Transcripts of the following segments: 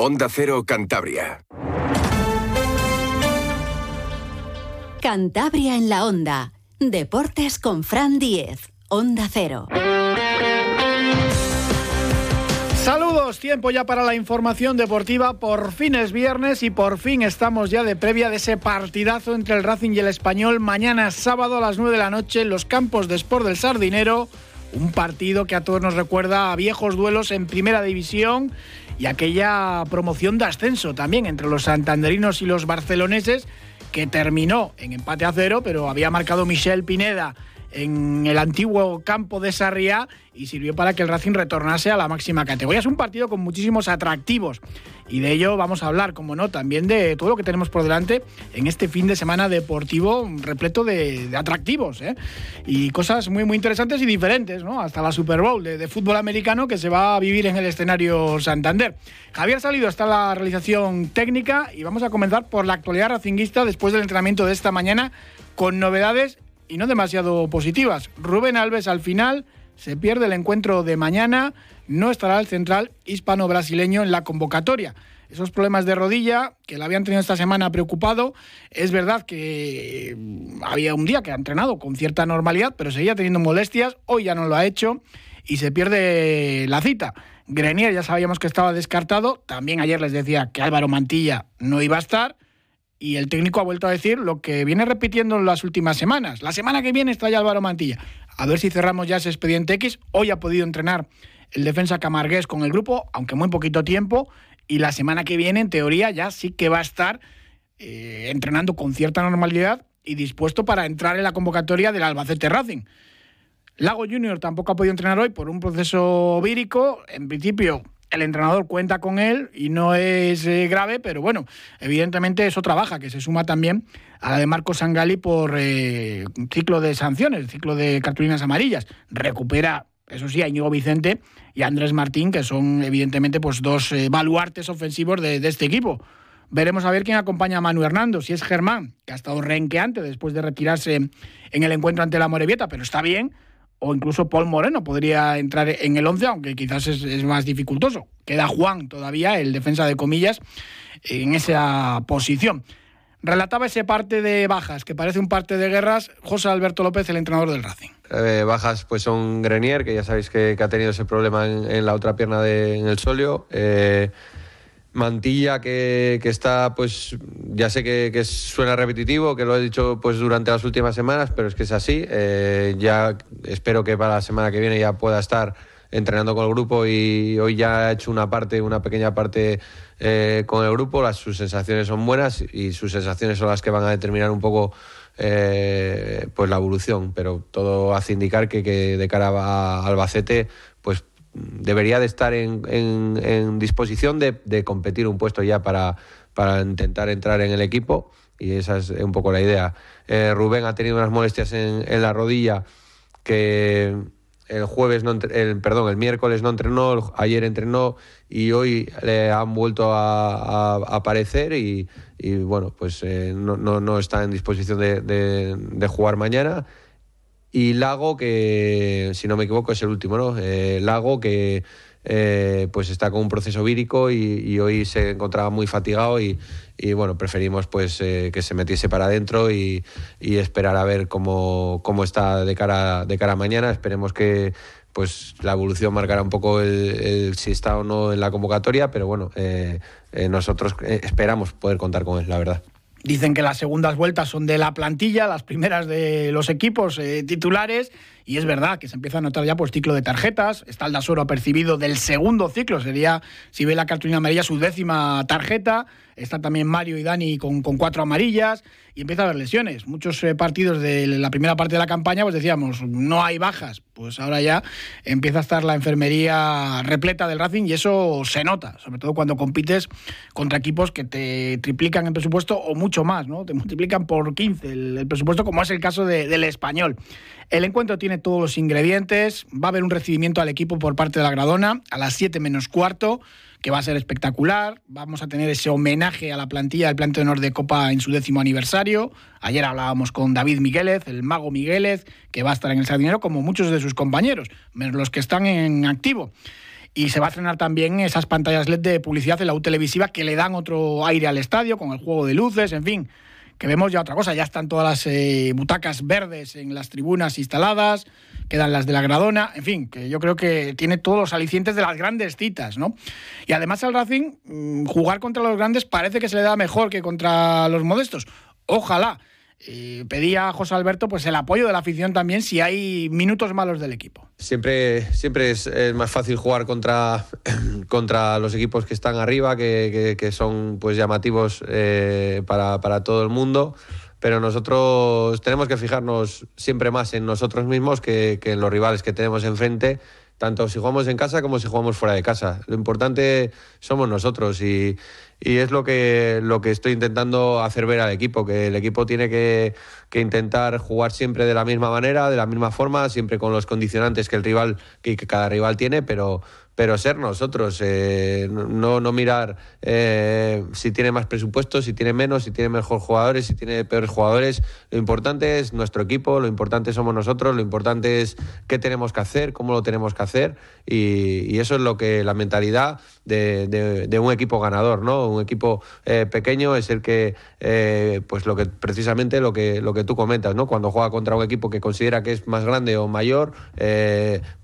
Onda Cero Cantabria. Cantabria en la Onda. Deportes con Fran Diez. Onda Cero. Saludos, tiempo ya para la información deportiva. Por fin es viernes y por fin estamos ya de previa de ese partidazo entre el Racing y el Español mañana sábado a las 9 de la noche en los campos de Sport del Sardinero. Un partido que a todos nos recuerda a viejos duelos en primera división y aquella promoción de ascenso también entre los santanderinos y los barceloneses que terminó en empate a cero, pero había marcado Michel Pineda en el antiguo campo de Sarriá y sirvió para que el Racing retornase a la máxima categoría. Es un partido con muchísimos atractivos y de ello vamos a hablar, como no, también de todo lo que tenemos por delante en este fin de semana deportivo repleto de, atractivos ¿eh? y cosas muy, muy interesantes y diferentes, ¿no? Hasta la Super Bowl de, de, fútbol americano que se va a vivir en el escenario Santander. Javier Salido está la realización técnica y vamos a comenzar por la actualidad racinguista después del entrenamiento de esta mañana con novedades y no demasiado positivas. Rubén Alves al final se pierde el encuentro de mañana, no estará el central hispano-brasileño en la convocatoria. Esos problemas de rodilla que la habían tenido esta semana preocupado, es verdad que había un día que ha entrenado con cierta normalidad, pero seguía teniendo molestias, hoy ya no lo ha hecho y se pierde la cita. Grenier ya sabíamos que estaba descartado, también ayer les decía que Álvaro Mantilla no iba a estar y el técnico ha vuelto a decir lo que viene repitiendo en las últimas semanas. La semana que viene está ya Álvaro Mantilla. A ver si cerramos ya ese expediente X. Hoy ha podido entrenar el defensa camargués con el grupo, aunque muy poquito tiempo. Y la semana que viene, en teoría, ya sí que va a estar eh, entrenando con cierta normalidad y dispuesto para entrar en la convocatoria del Albacete Racing. Lago Junior tampoco ha podido entrenar hoy por un proceso vírico. En principio, el entrenador cuenta con él y no es eh, grave, pero bueno, evidentemente es otra baja que se suma también a la de Marcos Sangali por eh, ciclo de sanciones, ciclo de cartulinas amarillas. Recupera, eso sí, a Íñigo Vicente y a Andrés Martín, que son evidentemente pues, dos eh, baluartes ofensivos de, de, este equipo. Veremos a ver quién acompaña a Manu Hernando, si es Germán, que ha estado renqueante después de retirarse en el encuentro ante la Morevieta, pero está bien o incluso Paul Moreno podría entrar en el 11, aunque quizás es, más dificultoso. Queda Juan todavía, el defensa de comillas, en esa posición. Relataba ese parte de bajas, que parece un parte de guerras, José Alberto López, el entrenador del Racing. Eh, bajas pues son Grenier, que ya sabéis que, ha tenido ese problema en, la otra pierna de, en el solio. Eh, Mantilla que, está, pues ya sé que, suena repetitivo, que lo he dicho pues durante las últimas semanas, pero es que es así. Eh, ya espero que para la semana que viene ya pueda estar entrenando con el grupo y hoy ya ha hecho una parte, una pequeña parte eh, con el grupo. Las, sus sensaciones son buenas y sus sensaciones son las que van a determinar un poco eh, pues la evolución, pero todo hace indicar que, que de cara a Albacete pues debería de estar en, disposición de, competir un puesto ya para, para intentar entrar en el equipo y esa es un poco la idea. Eh, Rubén ha tenido unas molestias en, la rodilla que el jueves no el perdón el miércoles no entrenó ayer entrenó y hoy le han vuelto a, aparecer y, bueno pues eh, no, no, está en disposición de, de jugar mañana y Lago, que si no me equivoco es el último, ¿no? Eh, Lago, que eh, pues está con un proceso vírico y, hoy se encontraba muy fatigado y, bueno, preferimos pues eh, que se metiese para adentro y, esperar a ver cómo, cómo está de cara, de cara a mañana. Esperemos que pues la evolución marcará un poco el, si está o no en la convocatoria, pero bueno, nosotros esperamos poder contar con él, la verdad. Dicen que las segundas vueltas son de la plantilla, las primeras de los equipos eh, titulares, y es verdad que se empieza a notar ya pues ciclo de tarjetas. Está el Dasoro percibido del segundo ciclo, sería, si ve la cartulina amarilla, su décima tarjeta. Está también Mario y Dani con, cuatro amarillas y empieza a haber lesiones. Muchos eh, partidos de la primera parte de la campaña, pues decíamos, no hay bajas. Pues ahora ya empieza a estar la enfermería repleta del Racing y eso se nota, sobre todo cuando compites contra equipos que te triplican el presupuesto o mucho más, ¿no? Te multiplican por 15 el, presupuesto, como es el caso del español. El encuentro tiene todos los ingredientes, va a haber un recibimiento al equipo por parte de la Gradona a las 7 menos cuarto que va a ser espectacular. Vamos a tener ese homenaje a la plantilla del Plante de Honor de Copa en su décimo aniversario. Ayer hablábamos con David Migueles, el mago Migueles, que va a estar en el Sardinero como muchos de sus compañeros, menos los que están en activo. y se va a estrenar también esas pantallas LED de publicidad en la U televisiva que le dan otro aire al estadio con el juego de luces, en fin, que vemos ya otra cosa, ya están todas las eh, butacas verdes en las tribunas instaladas, quedan las de la Gradona, en fin, que yo creo que tiene todos los alicientes de las grandes citas, ¿no? Y además al Racing, mm, jugar contra los grandes parece que se le da mejor que contra los modestos. Ojalá. Pedía a José Alberto pues el apoyo de la afición también si hay minutos malos del equipo. Siempre, siempre es, más fácil jugar contra, contra los equipos que están arriba, que, son pues llamativos eh, para, para todo el mundo pero nosotros tenemos que fijarnos siempre más en nosotros mismos que, en los rivales que tenemos enfrente, tanto si jugamos en casa como si jugamos fuera de casa. Lo importante somos nosotros y, es lo que, lo que estoy intentando hacer ver al equipo, que el equipo tiene que, que, intentar jugar siempre de la misma manera, de la misma forma, siempre con los condicionantes que el rival, que cada rival tiene, pero, pero ser nosotros, eh, no, no mirar eh, si tiene más presupuesto, si tiene menos, si tiene mejores jugadores, si tiene peores jugadores. Lo importante es nuestro equipo, lo importante somos nosotros, lo importante es qué tenemos que hacer, cómo lo tenemos que hacer y, eso es lo que la mentalidad de, un equipo ganador, ¿no? Un equipo eh, pequeño es el que, pues lo que precisamente lo que lo que tú comentas, ¿no? Cuando juega contra un equipo que considera que es más grande o mayor,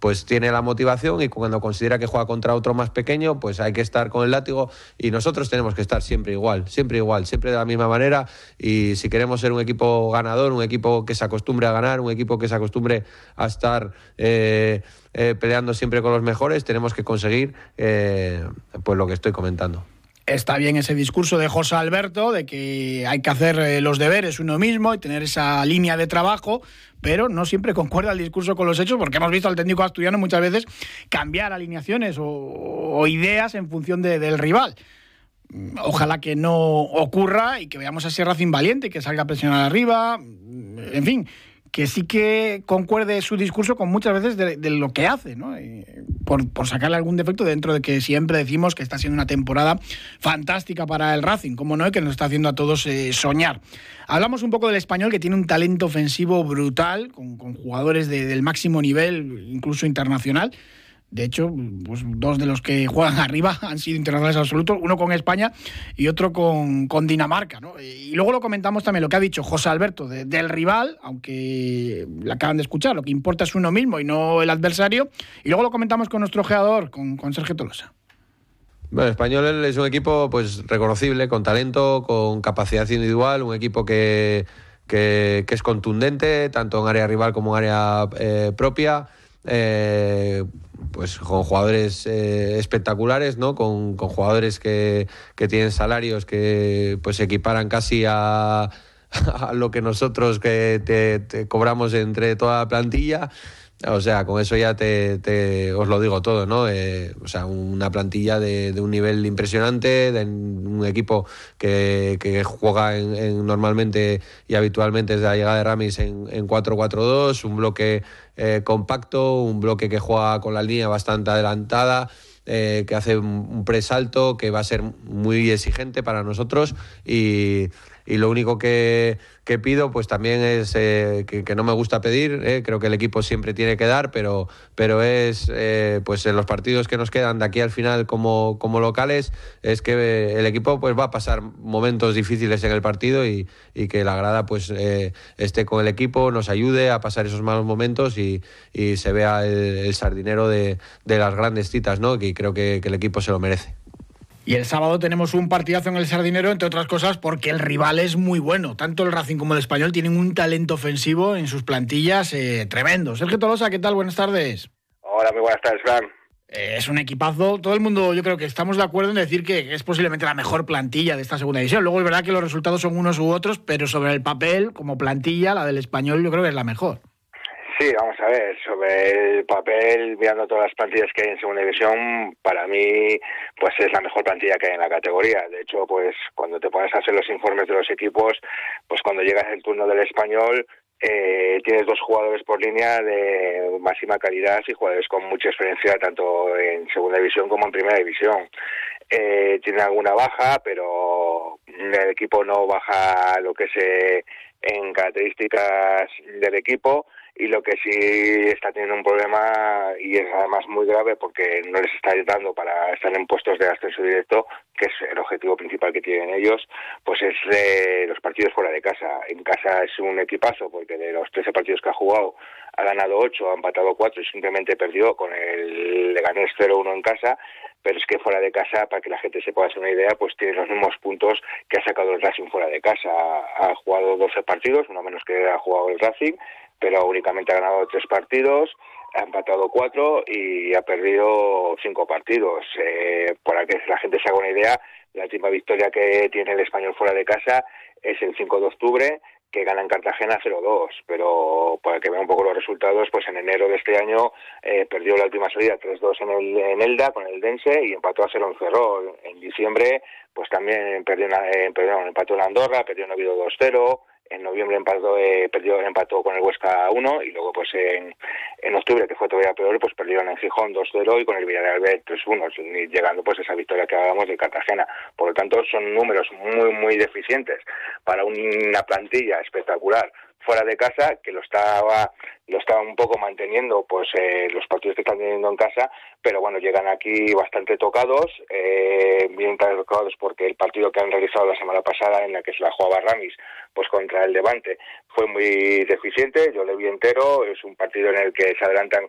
pues tiene la motivación y cuando considera que juega contra otro más pequeño, pues hay que estar con el látigo y nosotros tenemos que estar siempre igual, siempre igual, siempre de la misma manera y si queremos ser un equipo ganador, un equipo que se acostumbre a ganar, un equipo que se acostumbre a estar eh, eh, peleando siempre con los mejores, tenemos que conseguir eh, pues lo que estoy comentando. Está bien ese discurso de José Alberto de que hay que hacer los deberes uno mismo y tener esa línea de trabajo, pero no siempre concuerda el discurso con los hechos, porque hemos visto al técnico asturiano muchas veces cambiar alineaciones o, ideas en función del rival. Ojalá que no ocurra y que veamos a Sierra Racing valiente, que salga a presionar arriba, en fin, que sí que concuerde su discurso con muchas veces de, lo que hace, ¿no? por, sacarle algún defecto dentro de que siempre decimos que está siendo una temporada fantástica para el Racing, como no, que nos está haciendo a todos eh, soñar. Hablamos un poco del español que tiene un talento ofensivo brutal, con, jugadores del máximo nivel, incluso internacional. De hecho, pues dos de los que juegan arriba han sido internacionales absolutos, uno con España y otro con, Dinamarca. Y luego lo comentamos también lo que ha dicho José Alberto del rival, aunque le acaban de escuchar, lo que importa es uno mismo y no el adversario. Y luego lo comentamos con nuestro geador, con, Sergio Tolosa. Bueno, Español es un equipo pues reconocible, con talento, con capacidad individual, un equipo que, que, es contundente, tanto en área rival como en área eh, propia. Eh, pues con jugadores eh, espectaculares, ¿no? Con, jugadores que, tienen salarios que pues equiparan casi a, lo que nosotros que te, cobramos entre toda la plantilla. O sea, con eso ya te, os lo digo todo, ¿no? Eh, o sea, una plantilla de, un nivel impresionante, de un equipo que, juega en, normalmente y habitualmente desde la llegada de Ramis en, en 4-4-2, un bloque eh, compacto, un bloque que juega con la línea bastante adelantada. Eh, que hace un presalto, que va a ser muy exigente para nosotros y, y lo único que, pido pues también es eh, que, no me gusta pedir, eh, creo que el equipo siempre tiene que dar, pero, pero es eh, pues en los partidos que nos quedan de aquí al final como, como locales, es que el equipo pues va a pasar momentos difíciles en el partido y, que la grada pues esté con el equipo, nos ayude a pasar esos malos momentos y, se vea el, sardinero de, de, las grandes citas, ¿no? que creo que el equipo se lo merece. Y el sábado tenemos un partidazo en el Sardinero, entre otras cosas, porque el rival es muy bueno. Tanto el Racing como el Español tienen un talento ofensivo en sus plantillas eh, tremendo. Sergio Tolosa, ¿qué tal? Buenas tardes. Hola, muy buenas tardes, Fran. Eh, es un equipazo. Todo el mundo, yo creo que estamos de acuerdo en decir que es posiblemente la mejor plantilla de esta segunda división. Luego es verdad que los resultados son unos u otros, pero sobre el papel, como plantilla, la del Español yo creo que es la mejor. Sí, vamos a ver, sobre el papel, mirando todas las plantillas que hay en segunda división, para mí pues es la mejor plantilla que hay en la categoría. De hecho, pues cuando te pones a hacer los informes de los equipos, pues cuando llegas el turno del español, eh, tienes dos jugadores por línea de máxima calidad y jugadores con mucha experiencia tanto en segunda división como en primera división. Eh, tiene alguna baja, pero el equipo no baja lo que se en características del equipo y lo que sí está teniendo un problema y es además muy grave porque no les está ayudando para estar en puestos de ascenso directo, que es el objetivo principal que tienen ellos, pues es de los partidos fuera de casa. En casa es un equipazo porque de los 13 partidos que ha jugado ha ganado 8, ha empatado 4 y simplemente perdió con el Leganés 0-1 en casa, pero es que fuera de casa, para que la gente se pueda hacer una idea, pues tiene los mismos puntos que ha sacado el Racing fuera de casa. Ha jugado 12 partidos, uno menos que ha jugado el Racing, pero únicamente ha ganado 3 partidos, ha empatado 4 y ha perdido 5 partidos. Eh, para que la gente se haga una idea, la última victoria que tiene el español fuera de casa es el 5 de octubre que gana en Cartagena 0-2, pero para que vean un poco los resultados, pues en enero de este año eh, perdió la última salida 3-2 en, el, en Elda con el Dense y empató a 0 en. En diciembre, pues también perdió, una, eh, perdón, empató en Andorra, perdió en Oviedo 2-0, en noviembre empató, eh, perdió, empató con el Huesca 1 y luego pues en, en octubre, que fue todavía peor, pues perdieron en Gijón 2-0 y con el Villarreal B 3-1, llegando pues a esa victoria que hablábamos de Cartagena. Por lo tanto, son números muy, muy deficientes para una plantilla espectacular fuera de casa, que lo estaba, lo estaba un poco manteniendo pues eh, los partidos que están teniendo en casa, pero bueno, llegan aquí bastante tocados, eh, bien tocados porque el partido que han realizado la semana pasada, en la que se la jugaba Ramis, pues contra el Levante, fue muy deficiente, yo le vi entero, es un partido en el que se adelantan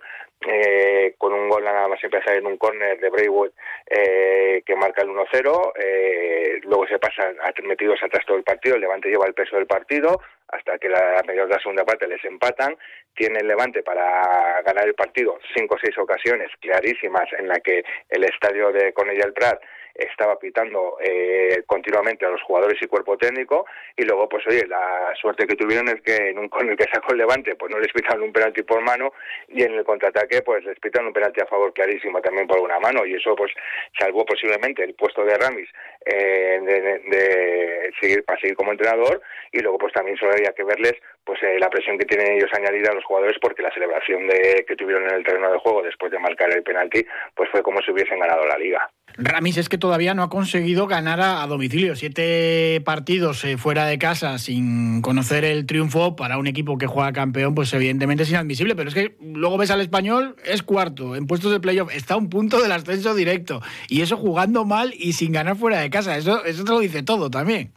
eh, con un gol nada más empezar en un córner de Braywood eh, que marca el 1-0, eh, luego se pasan metidos atrás todo el partido, el Levante lleva el peso del partido hasta que la mayor de la segunda parte les empatan, tiene el Levante para ganar el partido cinco o seis ocasiones clarísimas en la que el estadio de Conella el Prat estaba pitando eh, continuamente a los jugadores y cuerpo técnico y luego pues oye la suerte que tuvieron es que en un con el que sacó el Levante pues no les pitaron un penalti por mano y en el contraataque pues les pitan un penalti a favor clarísimo también por una mano y eso pues salvó posiblemente el puesto de Ramis eh, de, seguir para seguir como entrenador y luego pues también solo había que verles pues eh, la presión que tienen ellos añadida a los jugadores porque la celebración de que tuvieron en el terreno de juego después de marcar el penalti pues fue como si hubiesen ganado la liga. Ramis es que todavía no ha conseguido ganar a, domicilio. Siete partidos eh, fuera de casa sin conocer el triunfo para un equipo que juega campeón, pues evidentemente es inadmisible. Pero es que luego ves al español, es cuarto, en puestos de playoff, está a un punto del ascenso directo. Y eso jugando mal y sin ganar fuera de casa. Eso, eso te lo dice todo también.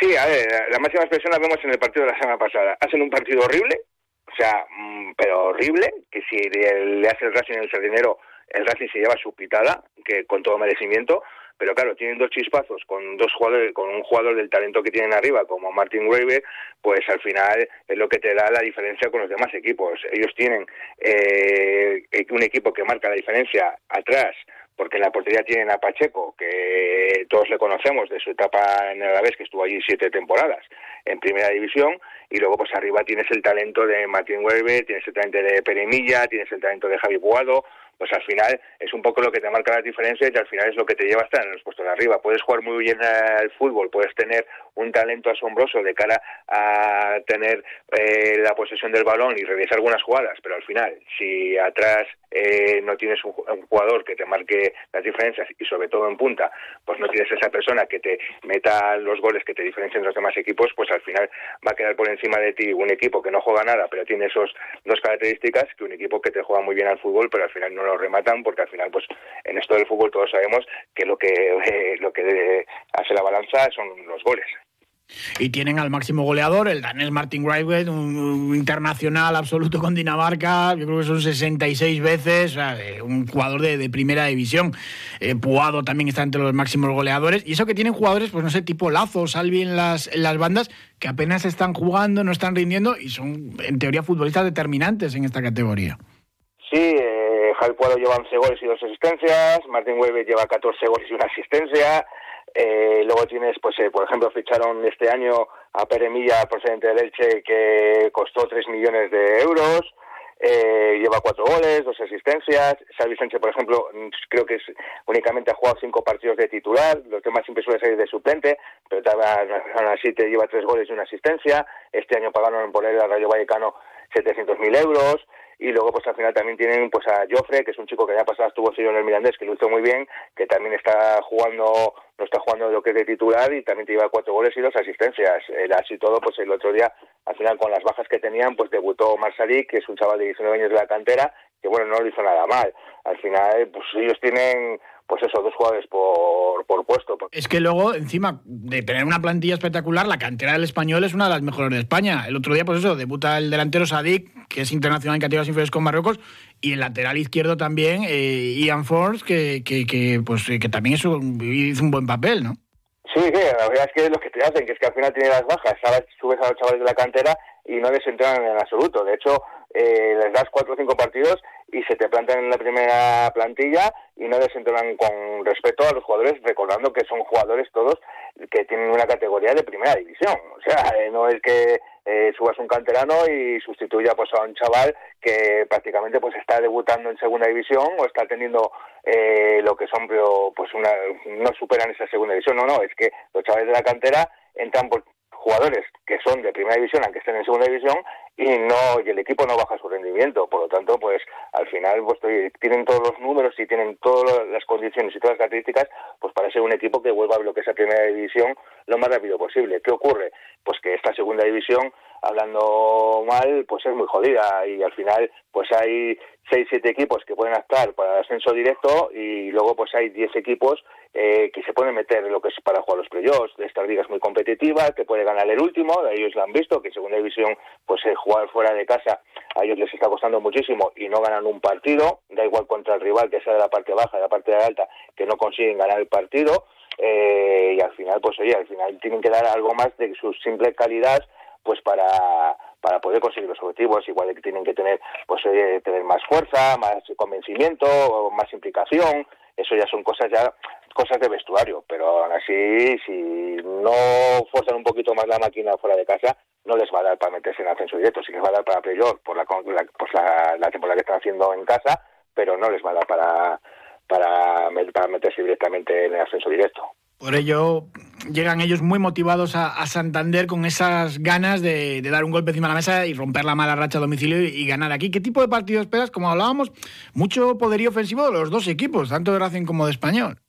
Sí, a ver, la máxima expresión la vemos en el partido de la semana pasada. Hacen un partido horrible, o sea, mm, pero horrible, que si le, hace el Racing en el Sardinero el Racing se lleva su pitada, que con todo merecimiento, pero claro, tienen dos chispazos con dos jugadores, con un jugador del talento que tienen arriba, como Martin Graver, pues al final es lo que te da la diferencia con los demás equipos. Ellos tienen eh, un equipo que marca la diferencia atrás, porque en la portería tienen a Pacheco, que todos le conocemos de su etapa en el Alavés, que estuvo allí siete temporadas en primera división, y luego pues arriba tienes el talento de Martin Weber, tienes el talento de Peremilla, tienes el talento de Javi Buado, pues al final es un poco lo que te marca las diferencias y al final es lo que te lleva a estar en los puestos de arriba. Puedes jugar muy bien al fútbol, puedes tener un talento asombroso de cara a tener eh, la posesión del balón y realizar algunas jugadas, pero al final, si atrás eh, no tienes un, jugador que te marque las diferencias y sobre todo en punta, pues no tienes esa persona que te meta los goles que te diferencien de los demás equipos, pues al final va a quedar por encima de ti un equipo que no juega nada, pero tiene esos dos características, que un equipo que te juega muy bien al fútbol, pero al final no lo rematan porque al final pues en esto del fútbol todos sabemos que lo que lo que hace la balanza son los goles. Y tienen al máximo goleador, el danés Martin Greibet, un, internacional absoluto con Dinamarca, yo creo que son 66 veces, un jugador de, primera división. Eh, Puado también está entre los máximos goleadores. Y eso que tienen jugadores, pues no sé, tipo Lazo, Salvi en las, las bandas, que apenas están jugando, no están rindiendo y son, en teoría, futbolistas determinantes en esta categoría. Sí, eh, Javi Puado lleva 11 goles y dos asistencias, Martín Hueve lleva 14 goles y una asistencia, eh, luego tienes, pues, eh, por ejemplo, ficharon este año a Pere Milla, procedente del Elche, que costó 3 millones de euros, eh, lleva cuatro goles, dos asistencias. Salvi Sánchez, por ejemplo, creo que es, únicamente ha jugado cinco partidos de titular, los demás siempre suele salir de suplente, pero así te lleva tres goles y una asistencia. Este año pagaron por él al Rayo Vallecano 700.000 euros y luego pues al final también tienen pues a Joffre que es un chico que ya pasado estuvo en el Mirandés que lo hizo muy bien que también está jugando no está jugando lo que es de titular y también te lleva cuatro goles y dos asistencias. Era así todo, pues el otro día, al final con las bajas que tenían, pues debutó Marsalik, que es un chaval de 19 años de la cantera, que bueno, no lo hizo nada mal. Al final, pues ellos tienen pues eso, dos jugadores por, por puesto. Es que luego, encima de tener una plantilla espectacular, la cantera del español es una de las mejores de España. El otro día, pues eso, debuta el delantero Sadik, que es internacional en categorías inferiores con Marruecos, y el lateral izquierdo también, eh, Ian Force, que, que, pues, que también hizo un buen papel, ¿no? Sí, sí, la verdad es que es lo que te hacen, que es que al final tiene las bajas, sabes, subes a los chavales de la cantera y no desentran en absoluto. De hecho, eh, les das cuatro o cinco partidos y se te plantan en la primera plantilla y no desentonan con respeto a los jugadores, recordando que son jugadores todos que tienen una categoría de primera división. O sea, eh, no es que eh, subas un canterano y sustituya pues a un chaval que prácticamente pues está debutando en segunda división o está teniendo eh, lo que son pues una no superan esa segunda división. No, no, es que los chavales de la cantera entran por jugadores que son de primera división, aunque estén en segunda división, y no y el equipo no baja su rendimiento. Por lo tanto, pues al final pues, tienen todos los números y tienen todas las condiciones y todas las características pues para ser un equipo que vuelva a lo que es la primera división lo más rápido posible. ¿Qué ocurre? Pues que esta segunda división hablando mal, pues es muy jodida y al final pues hay seis, siete equipos que pueden actuar para el ascenso directo y luego pues hay diez equipos eh, que se pueden meter en lo que es para jugar los playoffs. Esta liga es muy competitiva, que puede ganar el último, ellos lo han visto, que segunda división pues eh, jugar fuera de casa a ellos les está costando muchísimo y no ganan un partido, da igual contra el rival que sea de la parte baja, de la parte alta, que no consiguen ganar el partido. Eh, y al final, pues oye, al final tienen que dar algo más de su simple calidad pues para, para poder conseguir los objetivos, igual que tienen que tener, pues tener más fuerza, más convencimiento, más implicación, eso ya son cosas ya cosas de vestuario, pero aún así si no fuerzan un poquito más la máquina fuera de casa, no les va a dar para meterse en ascenso directo, sí que les va a dar para playoff por la, pues la, la temporada que están haciendo en casa, pero no les va a dar para para, para meterse directamente en el ascenso directo. Por ello, llegan ellos muy motivados a, Santander con esas ganas de, dar un golpe encima de la mesa y romper la mala racha a domicilio y, ganar aquí. ¿Qué tipo de partido esperas? Como hablábamos, mucho poderío ofensivo de los dos equipos, tanto de Racing como de Español.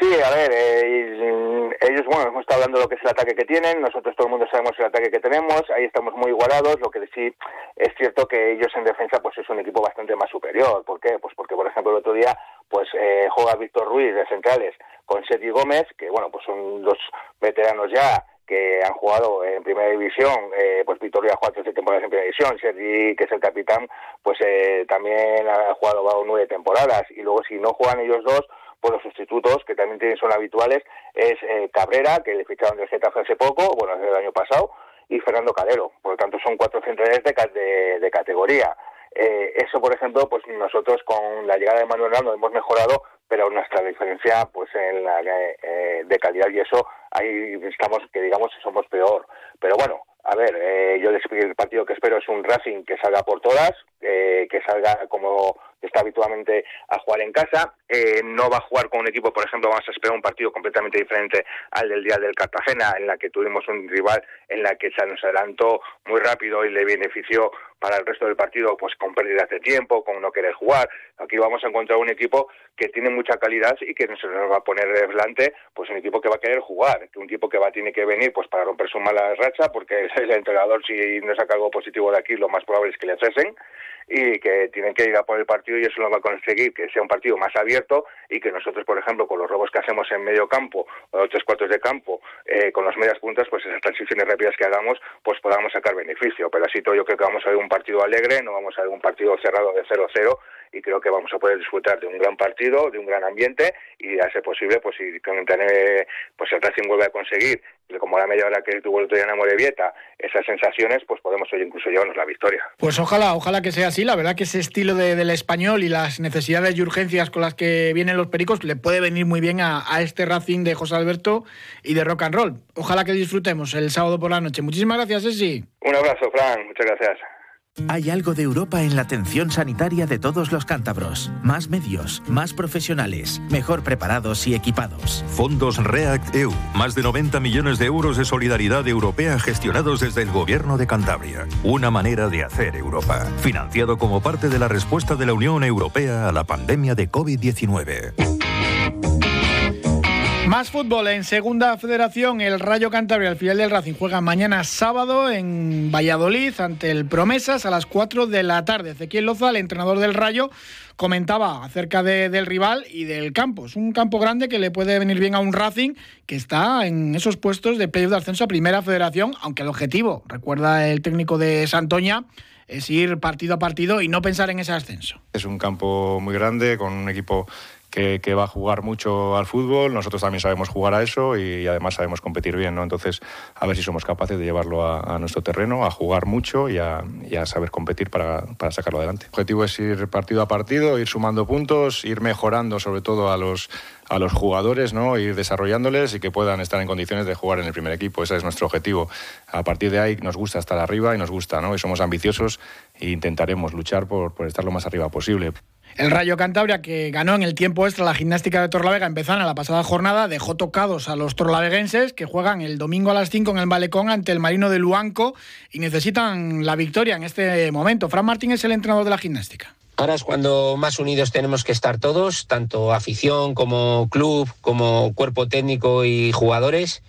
Sí, a ver, eh, ellos, bueno, hemos estado hablando de lo que es el ataque que tienen, nosotros todo el mundo sabemos el ataque que tenemos, ahí estamos muy igualados, lo que sí es cierto que ellos en defensa pues es un equipo bastante más superior. ¿Por qué? Pues porque, por ejemplo, el otro día pues eh, juega Víctor Ruiz de centrales con Sergi Gómez, que bueno, pues son dos veteranos ya que han jugado en primera división, eh, pues Víctor ya ha jugado 13 temporadas en primera división, Sergi, que es el capitán, pues eh, también ha jugado nueve temporadas, y luego si no juegan ellos dos, pues los sustitutos, que también tienen, son habituales, es eh, Cabrera, que le ficharon del Getafe hace poco, bueno, desde el año pasado, y Fernando Calero. Por lo tanto, son cuatro centrales de, de categoría. Eh, eso, por ejemplo, pues nosotros con la llegada de Manuel Rando hemos mejorado, pero nuestra diferencia pues en la eh, de calidad y eso ahí estamos que digamos somos peor. Pero bueno, a ver, eh, yo el partido que espero es un Racing que salga por todas, eh, que salga como está habitualmente a jugar en casa. Eh, no va a jugar con un equipo, por ejemplo, vamos a esperar un partido completamente diferente al del día del Cartagena, en la que tuvimos un rival en la que se nos adelantó muy rápido y le benefició para el resto del partido pues con pérdidas de tiempo, con no querer jugar. Aquí vamos a encontrar un equipo que tiene mucha calidad y que se nos va a poner delante pues un equipo que va a querer jugar, un tipo que va tiene que venir pues para romper su mala racha, porque el entrenador si no saca algo positivo de aquí lo más probable es que le cesen y que tienen que ir a por el partido y eso lo va a conseguir que sea un partido más abierto y que nosotros, por ejemplo, con los robos que hacemos en medio campo o tres cuartos de campo, eh, con las medias puntas, pues esas transiciones rápidas que hagamos, pues podamos sacar beneficio. Pero así todo yo creo que vamos a ver un partido alegre, no vamos a ver un partido cerrado de 0-0 y creo que vamos a poder disfrutar de un gran partido, de un gran ambiente y a ser posible, pues si pues el Racing vuelve a conseguir, como la media hora que tuvo el otro día en Amorebieta, esas sensaciones, pues podemos hoy incluso llevarnos la victoria. Pues ojalá, ojalá que sea así. La verdad que ese estilo del español y las necesidades y urgencias con las que vienen los pericos le puede venir muy bien a, a este Racing de José Alberto y de rock and roll. Ojalá que disfrutemos el sábado por la noche. Muchísimas gracias, Esi. Un abrazo, Fran. Muchas gracias. Hay algo de Europa en la atención sanitaria de todos los cántabros. Más medios, más profesionales, mejor preparados y equipados. Fondos REACT EU. Más de 90 millones de euros de solidaridad europea gestionados desde el Gobierno de Cantabria. Una manera de hacer Europa. Financiado como parte de la respuesta de la Unión Europea a la pandemia de COVID-19. Más fútbol en Segunda Federación. El Rayo Cantabria, el filial del Racing, juega mañana sábado en Valladolid ante el Promesas a las 4 de la tarde. Ezequiel Loza, el entrenador del Rayo, comentaba acerca del rival y del campo. Es un campo grande que le puede venir bien a un Racing que está en esos puestos de playoff de ascenso a Primera Federación, aunque el objetivo, recuerda el técnico de Santoña, es ir partido a partido y no pensar en ese ascenso. Es un campo muy grande con un equipo que, va a jugar mucho al fútbol, nosotros también sabemos jugar a eso y además sabemos competir bien, ¿no? Entonces, a ver si somos capaces de llevarlo a, nuestro terreno, a jugar mucho y a, saber competir para, para, sacarlo adelante. El objetivo es ir partido a partido, ir sumando puntos, ir mejorando sobre todo a los, a los jugadores, ¿no? ir desarrollándoles y que puedan estar en condiciones de jugar en el primer equipo. Ese es nuestro objetivo. A partir de ahí nos gusta estar arriba y nos gusta, ¿no? y somos ambiciosos e intentaremos luchar por, estar lo más arriba posible. El Rayo Cantabria, que ganó en el tiempo extra la gimnástica de Torlavega, a la pasada jornada, dejó tocados a los torlaveguenses, que juegan el domingo a las 5 en el Malecón ante el Marino de Luanco y necesitan la victoria en este momento. Fran Martín es el entrenador de la gimnástica. Ahora es cuando más unidos tenemos que estar todos, tanto afición como club, como cuerpo técnico y jugadores.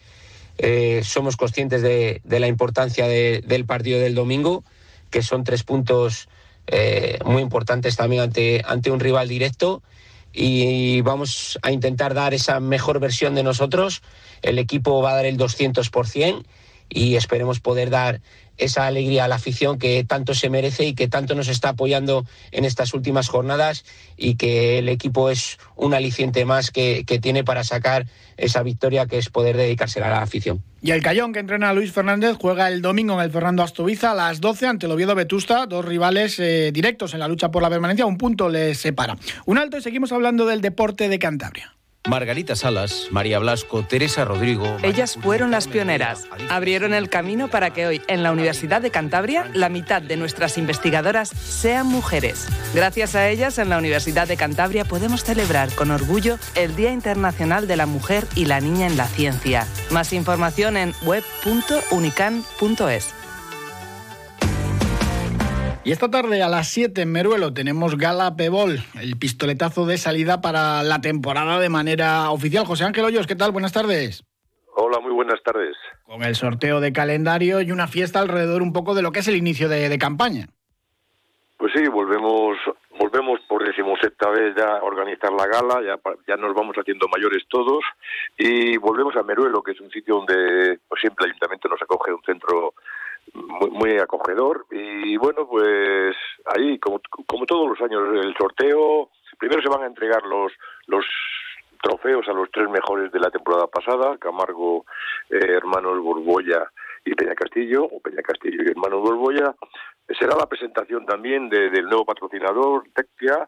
Eh, somos conscientes de, la importancia del partido del domingo, que son tres puntos eh, muy importantes también ante, ante un rival directo y vamos a intentar dar esa mejor versión de nosotros. El equipo va a dar el 200% y esperemos poder dar esa alegría a la afición que tanto se merece y que tanto nos está apoyando en estas últimas jornadas y que el equipo es un aliciente más que, tiene para sacar esa victoria que es poder dedicársela a la afición. Y el Cayón que entrena a Luis Fernández juega el domingo en el Fernando Astoviza a las 12 ante el Oviedo Vetusta, dos rivales eh, directos en la lucha por la permanencia, un punto les separa. Un alto y seguimos hablando del deporte de Cantabria. Margarita Salas, María Blasco, Teresa Rodrigo. Ellas fueron las pioneras. Abrieron el camino para que hoy en la Universidad de Cantabria la mitad de nuestras investigadoras sean mujeres. Gracias a ellas en la Universidad de Cantabria podemos celebrar con orgullo el Día Internacional de la Mujer y la Niña en la Ciencia. Más información en web.unican.es. Y esta tarde a las 7 en Meruelo tenemos Gala Pebol, el pistoletazo de salida para la temporada de manera oficial. José Ángel Hoyos, ¿qué tal? Buenas tardes. Hola, muy buenas tardes. Con el sorteo de calendario y una fiesta alrededor un poco de lo que es el inicio de, campaña. Pues sí, volvemos volvemos por decimosexta vez ya a organizar la gala, ya, ya nos vamos haciendo mayores todos y volvemos a Meruelo, que es un sitio donde pues, siempre el ayuntamiento nos acoge, un centro muy, muy acogedor. Y bueno pues ahí como, como todos los años el sorteo primero se van a entregar los los trofeos a los tres mejores de la temporada pasada Camargo eh, hermanos Borbolla y Peña Castillo o Peña Castillo y hermanos Borbolla. Será la presentación también del nuevo patrocinador Tectia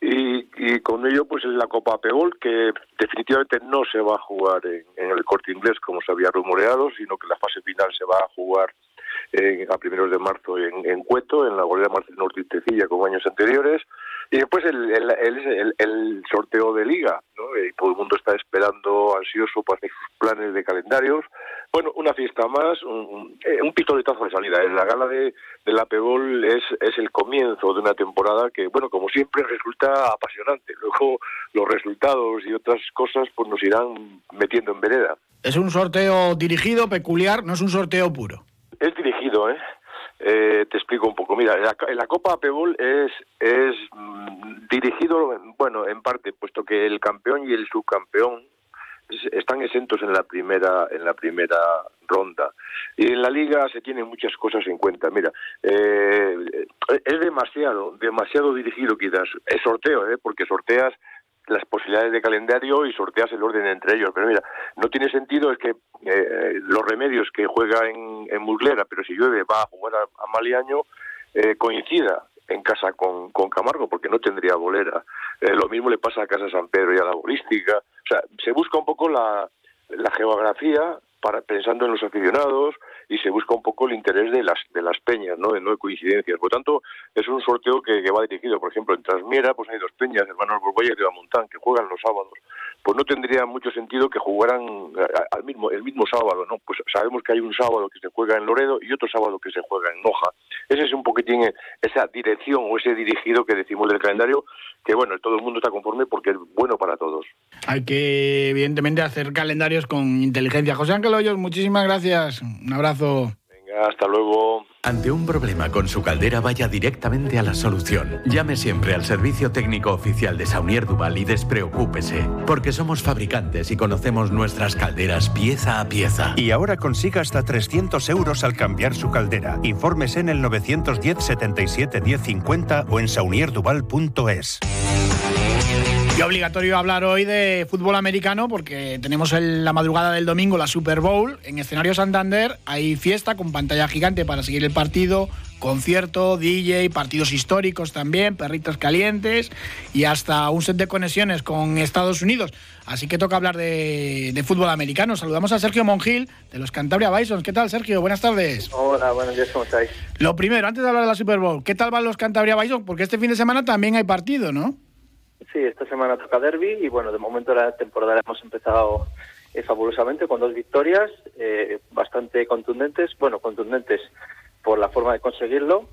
y, y, con ello pues la Copa Peol que definitivamente no se va a jugar en, en, el corte inglés como se había rumoreado sino que la fase final se va a jugar a primeros de marzo en, Cueto, en la Bolera Marcelino Ortiz Tecilla, como años anteriores. Y después el, el, el, sorteo de liga, ¿no? Y todo el mundo está esperando, ansioso para hacer sus planes de calendarios. Bueno, una fiesta más, un, eh, un pistoletazo de salida. La gala de, de la Pebol es, es el comienzo de una temporada que, bueno, como siempre resulta apasionante. Luego los resultados y otras cosas pues nos irán metiendo en vereda. Es un sorteo dirigido, peculiar, no es un sorteo puro. Es dirigido, ¿eh? ¿eh? te explico un poco. Mira, la, la Copa Apebol es, es mm, dirigido, bueno, en parte, puesto que el campeón y el subcampeón están exentos en la primera en la primera ronda y en la liga se tienen muchas cosas en cuenta mira eh, es demasiado demasiado dirigido quizás es sorteo ¿eh? porque sorteas las posibilidades de calendario y sorteas el orden entre ellos. Pero mira, no tiene sentido es que eh, los remedios que juega en, en Muslera, pero si llueve va a jugar a, Maliaño, eh, coincida en casa con, con Camargo, porque no tendría bolera. Eh, lo mismo le pasa a Casa San Pedro y a la bolística. O sea, se busca un poco la, la geografía para, pensando en los aficionados y se busca un poco el interés de las de las peñas, ¿no? De no de coincidencias. Por tanto, es un sorteo que, va dirigido, por ejemplo, en Trasmiera, pues hay dos peñas, hermanos Borbolla y Montán, que juegan los sábados. Pues no tendría mucho sentido que jugaran al mismo el mismo sábado, ¿no? Pues sabemos que hay un sábado que se juega en Loredo y otro sábado que se juega en Noja. Ese es un poquitín esa dirección o ese dirigido que decimos del calendario, que bueno, todo el mundo está conforme porque es bueno para todos. Hay que, evidentemente, hacer calendarios con inteligencia. José Ángel Hoyos, muchísimas gracias. Un abrazo. Venga, hasta luego. Ante un problema con su caldera, vaya directamente a la solución. Llame siempre al servicio técnico oficial de Saunier Duval y despreocúpese, porque somos fabricantes y conocemos nuestras calderas pieza a pieza. Y ahora consiga hasta 300 euros al cambiar su caldera. Infórmese en el 910 77 1050 o en saunierduval.es. Y obligatorio hablar hoy de fútbol americano porque tenemos la madrugada del domingo la Super Bowl en escenario Santander. Hay fiesta con pantalla gigante para seguir el partido, concierto, DJ, partidos históricos también, perritos calientes y hasta un set de conexiones con Estados Unidos. Así que toca hablar de, fútbol americano. Saludamos a Sergio Mongil de los Cantabria Bisons. ¿Qué tal, Sergio? Buenas tardes. Hola, buenos días, ¿cómo estáis? Lo primero, antes de hablar de la Super Bowl, ¿qué tal van los Cantabria Bisons? Porque este fin de semana también hay partido, ¿no? Sí, esta semana toca derby y bueno, de momento la temporada la hemos empezado eh, fabulosamente con dos victorias eh, bastante contundentes, bueno, contundentes por la forma de conseguirlo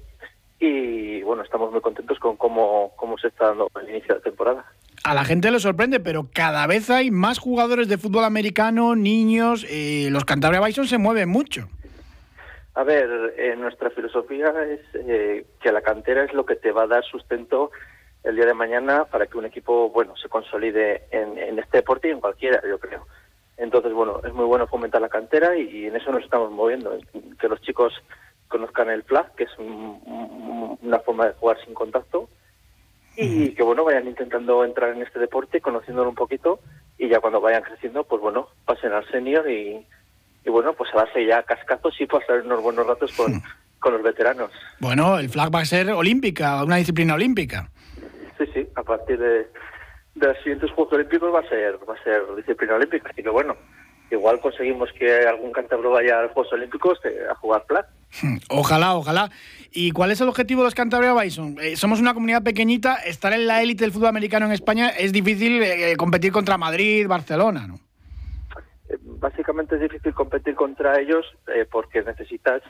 y bueno, estamos muy contentos con cómo, cómo se está dando el inicio de la temporada. A la gente le sorprende, pero cada vez hay más jugadores de fútbol americano, niños, eh, los Cantabria Bison se mueven mucho. A ver, nuestra filosofía es que la cantera es lo que te va a dar sustento el día de mañana para que un equipo bueno se consolide en, este deporte y en cualquiera, yo creo. Entonces, bueno, es muy bueno fomentar la cantera y, en eso nos estamos moviendo, que los chicos conozcan el flag, que es una forma de jugar sin contacto, y que bueno, vayan intentando entrar en este deporte, conociéndolo un poquito, y ya cuando vayan creciendo, pues bueno, pasen al senior y, y bueno, pues a darse ya cascazos y pasar unos buenos ratos con, con los veteranos. Bueno, el flag va a ser olímpica, una disciplina olímpica. Sí, sí, a partir de, los siguientes Juegos Olímpicos va a ser va a ser disciplina olímpica, así que bueno, igual conseguimos que algún cántabro vaya a los Juegos Olímpicos eh, a jugar. Hmm, ojalá, ojalá. ¿Y cuál es el objetivo de los Cantabria Bison? Eh, somos una comunidad pequeñita, estar en la élite del fútbol americano en España es difícil eh, competir contra Madrid, Barcelona, ¿no? Básicamente es difícil competir contra ellos porque necesitas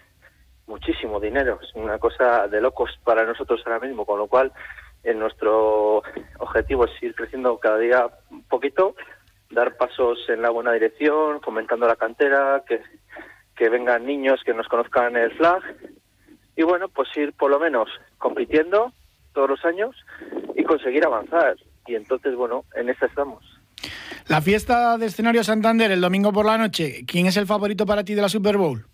muchísimo dinero. Es una cosa de locos para nosotros ahora mismo, con lo cual en nuestro objetivo es ir creciendo cada día un poquito, dar pasos en la buena dirección, fomentando la cantera, que, que vengan niños que nos conozcan el flag y bueno, pues ir por lo menos compitiendo todos los años y conseguir avanzar. Y entonces, bueno, en esta estamos. La fiesta de escenario Santander el domingo por la noche, ¿quién es el favorito para ti de la Super Bowl?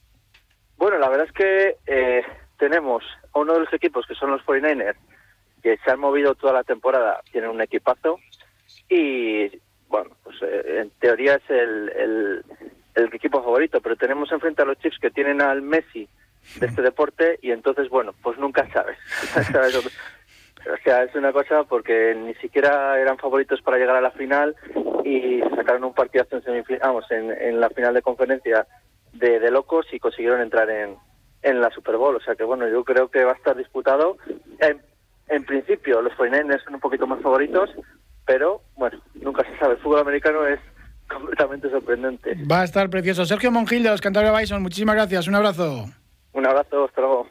Bueno, la verdad es que eh, tenemos a uno de los equipos que son los 49ers, que se han movido toda la temporada, tienen un equipazo y, bueno, pues eh, en teoría es el, el, el, equipo favorito, pero tenemos enfrente a los Chiefs que tienen al Messi de este deporte y entonces, bueno, pues nunca sabes. o sea, es una cosa porque ni siquiera eran favoritos para llegar a la final y sacaron un partidazo en, semifinal, vamos, en, en la final de conferencia de, de locos y consiguieron entrar en, en la Super Bowl. O sea que, bueno, yo creo que va a estar disputado en principio los 49 son un poquito más favoritos, pero bueno, nunca se sabe. El fútbol americano es completamente sorprendente. Va a estar precioso. Sergio Mongil de los Cantabria Bison, muchísimas gracias. Un abrazo. Un abrazo, hasta luego.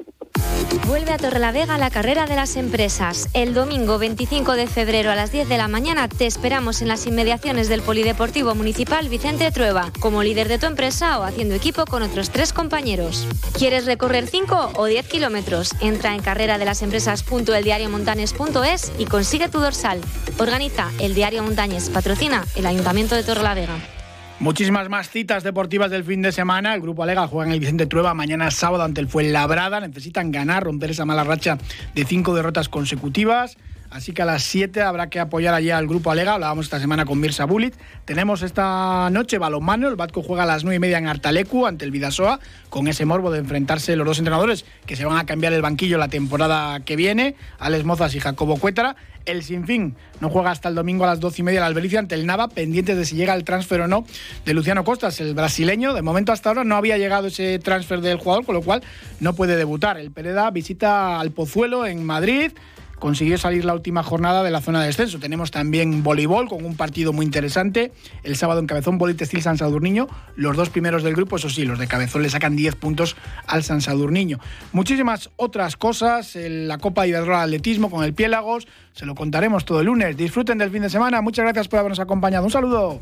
Vuelve a Torrelavega la carrera de las empresas. El domingo 25 de febrero a las 10 de la mañana te esperamos en las inmediaciones del Polideportivo Municipal Vicente Trueba, como líder de tu empresa o haciendo equipo con otros tres compañeros. ¿Quieres recorrer 5 o 10 kilómetros? Entra en carrera de las empresas.eldiariomontanes.es y consigue tu dorsal. Organiza el Diario Montañes, patrocina el Ayuntamiento de Torrelavega. Muchísimas más citas deportivas del fin de semana. El grupo Alega juega en el Vicente Trueba mañana sábado ante el Fuenlabrada. Necesitan ganar, romper esa mala racha de cinco derrotas consecutivas. Así que a las 7 habrá que apoyar allí al grupo Alega. Hablábamos esta semana con Mirza Bulit. Tenemos esta noche balonmano. El Batco juega a las 9 y media en Artalecu ante el Vidasoa, con ese morbo de enfrentarse los dos entrenadores que se van a cambiar el banquillo la temporada que viene, Alex Mozas y Jacobo Cuétara. El Sinfín no juega hasta el domingo a las 12 y media la Albericia ante el Nava, pendientes de si llega el transfer o no de Luciano Costas, el brasileño. De momento hasta ahora no había llegado ese transfer del jugador, con lo cual no puede debutar. El Pereda visita al Pozuelo en Madrid consiguió salir la última jornada de la zona de descenso. Tenemos también voleibol con un partido muy interesante. El sábado en Cabezón, Bolite Steel San Sadurniño. Los dos primeros del grupo, eso sí, los de Cabezón le sacan 10 puntos al San Sadurniño. Muchísimas otras cosas. La Copa Iberdrola Atletismo con el Piélagos. Se lo contaremos todo el lunes. Disfruten del fin de semana. Muchas gracias por habernos acompañado. Un saludo.